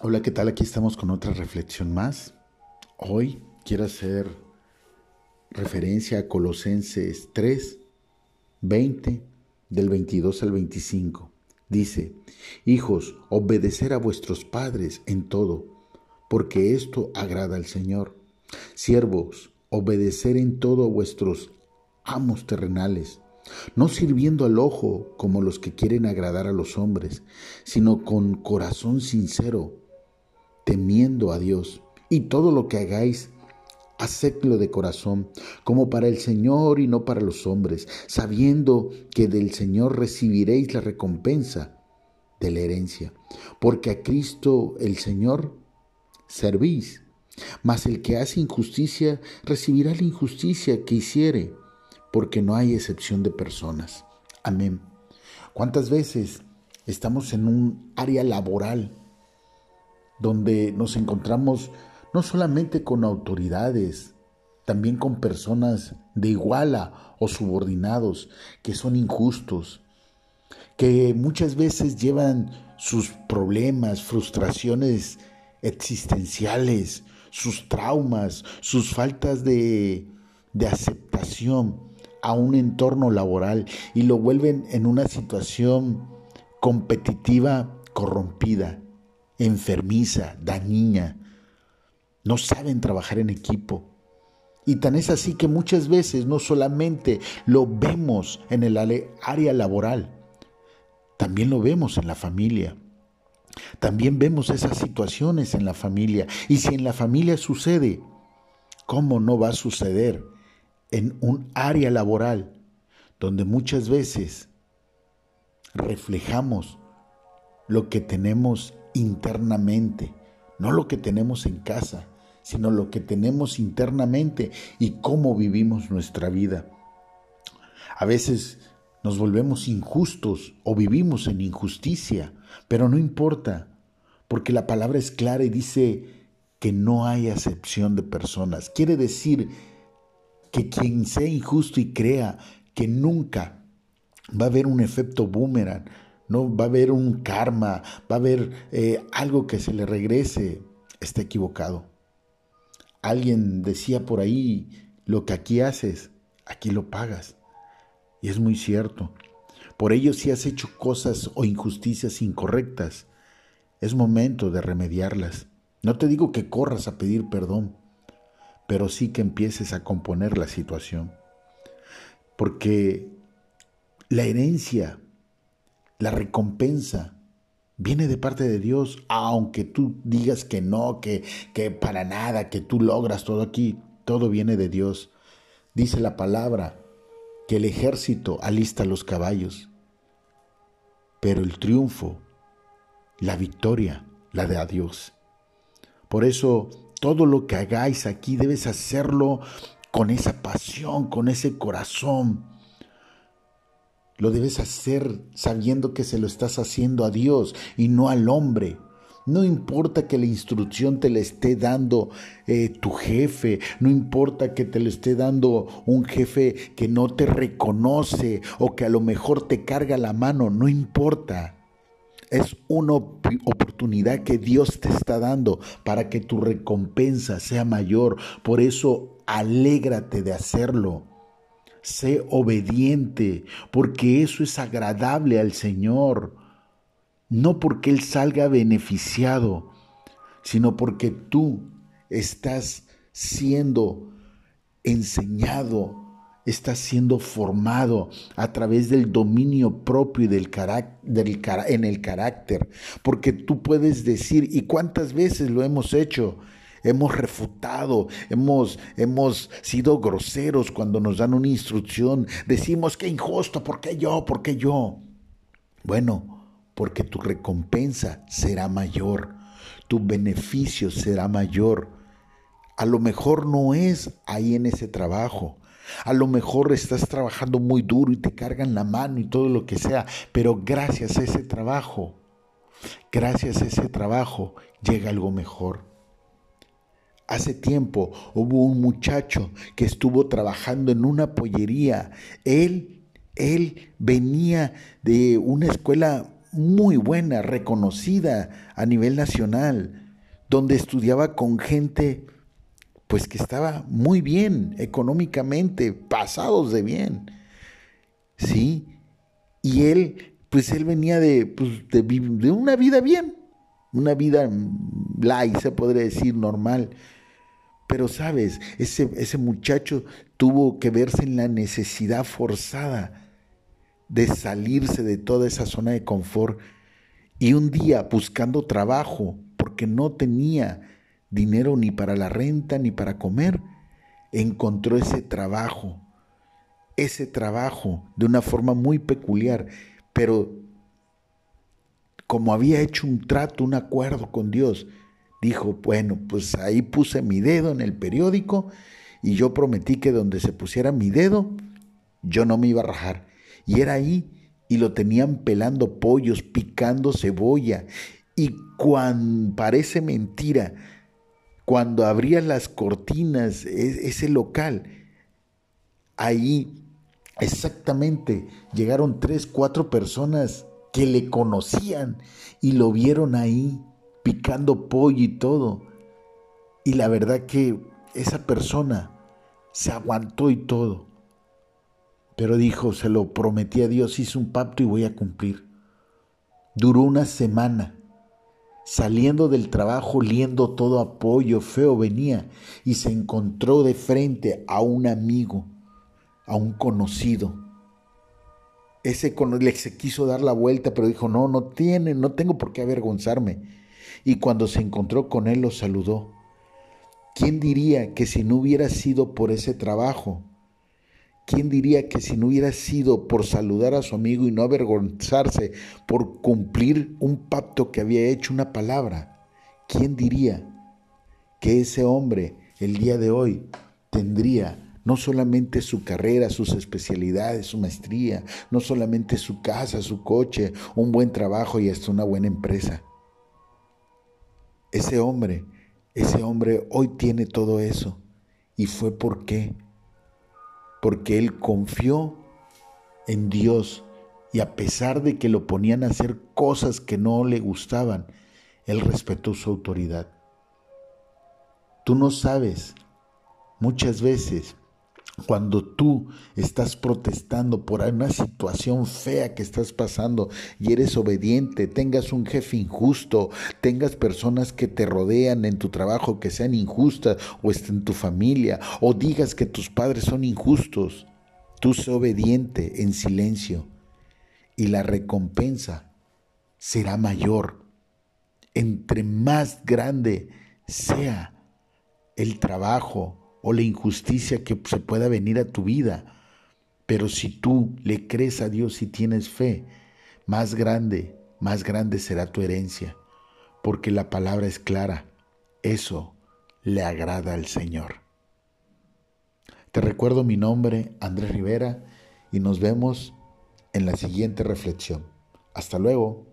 Hola, ¿qué tal? Aquí estamos con otra reflexión más. Hoy quiero hacer referencia a Colosenses 3, 20, del 22 al 25. Dice, Hijos, obedecer a vuestros padres en todo, porque esto agrada al Señor. Siervos, obedecer en todo a vuestros amos terrenales, no sirviendo al ojo como los que quieren agradar a los hombres, sino con corazón sincero temiendo a Dios. Y todo lo que hagáis, hacedlo de corazón, como para el Señor y no para los hombres, sabiendo que del Señor recibiréis la recompensa de la herencia. Porque a Cristo el Señor servís. Mas el que hace injusticia recibirá la injusticia que hiciere, porque no hay excepción de personas. Amén. ¿Cuántas veces estamos en un área laboral donde nos encontramos no solamente con autoridades, también con personas de iguala o subordinados que son injustos, que muchas veces llevan sus problemas, frustraciones existenciales, sus traumas, sus faltas de, de aceptación a un entorno laboral y lo vuelven en una situación competitiva corrompida enfermiza, dañina. No saben trabajar en equipo. Y tan es así que muchas veces no solamente lo vemos en el área laboral, también lo vemos en la familia. También vemos esas situaciones en la familia. Y si en la familia sucede, ¿cómo no va a suceder en un área laboral donde muchas veces reflejamos lo que tenemos internamente, no lo que tenemos en casa, sino lo que tenemos internamente y cómo vivimos nuestra vida. A veces nos volvemos injustos o vivimos en injusticia, pero no importa, porque la palabra es clara y dice que no hay acepción de personas. Quiere decir que quien sea injusto y crea que nunca va a haber un efecto boomerang, no va a haber un karma, va a haber eh, algo que se le regrese, está equivocado. Alguien decía por ahí, lo que aquí haces, aquí lo pagas. Y es muy cierto. Por ello, si has hecho cosas o injusticias incorrectas, es momento de remediarlas. No te digo que corras a pedir perdón, pero sí que empieces a componer la situación. Porque la herencia la recompensa viene de parte de Dios, aunque tú digas que no, que, que para nada, que tú logras todo aquí, todo viene de Dios. Dice la palabra que el ejército alista los caballos, pero el triunfo, la victoria, la de a Dios. Por eso todo lo que hagáis aquí debes hacerlo con esa pasión, con ese corazón lo debes hacer sabiendo que se lo estás haciendo a Dios y no al hombre. No importa que la instrucción te la esté dando eh, tu jefe, no importa que te lo esté dando un jefe que no te reconoce o que a lo mejor te carga la mano, no importa. Es una oportunidad que Dios te está dando para que tu recompensa sea mayor. Por eso alégrate de hacerlo. Sé obediente, porque eso es agradable al Señor. No porque Él salga beneficiado, sino porque tú estás siendo enseñado, estás siendo formado a través del dominio propio y del del, en el carácter. Porque tú puedes decir, ¿y cuántas veces lo hemos hecho? Hemos refutado, hemos, hemos sido groseros cuando nos dan una instrucción, decimos que injusto, ¿por qué yo? ¿Por qué yo? Bueno, porque tu recompensa será mayor, tu beneficio será mayor. A lo mejor no es ahí en ese trabajo. A lo mejor estás trabajando muy duro y te cargan la mano y todo lo que sea, pero gracias a ese trabajo, gracias a ese trabajo llega algo mejor. Hace tiempo hubo un muchacho que estuvo trabajando en una pollería. Él, él venía de una escuela muy buena, reconocida a nivel nacional, donde estudiaba con gente pues que estaba muy bien económicamente, pasados de bien. ¿Sí? Y él, pues él venía de, pues, de, una vida bien, una vida light, se podría decir, normal. Pero sabes, ese, ese muchacho tuvo que verse en la necesidad forzada de salirse de toda esa zona de confort y un día buscando trabajo porque no tenía dinero ni para la renta ni para comer, encontró ese trabajo, ese trabajo de una forma muy peculiar, pero como había hecho un trato, un acuerdo con Dios, dijo, bueno, pues ahí puse mi dedo en el periódico y yo prometí que donde se pusiera mi dedo, yo no me iba a rajar. Y era ahí y lo tenían pelando pollos, picando cebolla. Y cuando parece mentira, cuando abría las cortinas, e, ese local, ahí exactamente llegaron tres, cuatro personas que le conocían y lo vieron ahí picando pollo y todo. Y la verdad que esa persona se aguantó y todo. Pero dijo, se lo prometí a Dios, hice un pacto y voy a cumplir. Duró una semana Saliendo del trabajo oliendo todo apoyo, feo venía y se encontró de frente a un amigo, a un conocido. Ese le se quiso dar la vuelta, pero dijo, no, no tiene, no tengo por qué avergonzarme. Y cuando se encontró con él lo saludó. ¿Quién diría que si no hubiera sido por ese trabajo, ¿Quién diría que si no hubiera sido por saludar a su amigo y no avergonzarse por cumplir un pacto que había hecho, una palabra, quién diría que ese hombre el día de hoy tendría no solamente su carrera, sus especialidades, su maestría, no solamente su casa, su coche, un buen trabajo y hasta una buena empresa? Ese hombre, ese hombre hoy tiene todo eso. ¿Y fue por qué? porque él confió en Dios y a pesar de que lo ponían a hacer cosas que no le gustaban, él respetó su autoridad. Tú no sabes muchas veces cuando tú estás protestando por una situación fea que estás pasando y eres obediente, tengas un jefe injusto, tengas personas que te rodean en tu trabajo que sean injustas o estén en tu familia, o digas que tus padres son injustos, tú sé obediente en silencio y la recompensa será mayor. Entre más grande sea el trabajo, o la injusticia que se pueda venir a tu vida. Pero si tú le crees a Dios y tienes fe, más grande, más grande será tu herencia, porque la palabra es clara. Eso le agrada al Señor. Te recuerdo mi nombre, Andrés Rivera, y nos vemos en la siguiente reflexión. Hasta luego.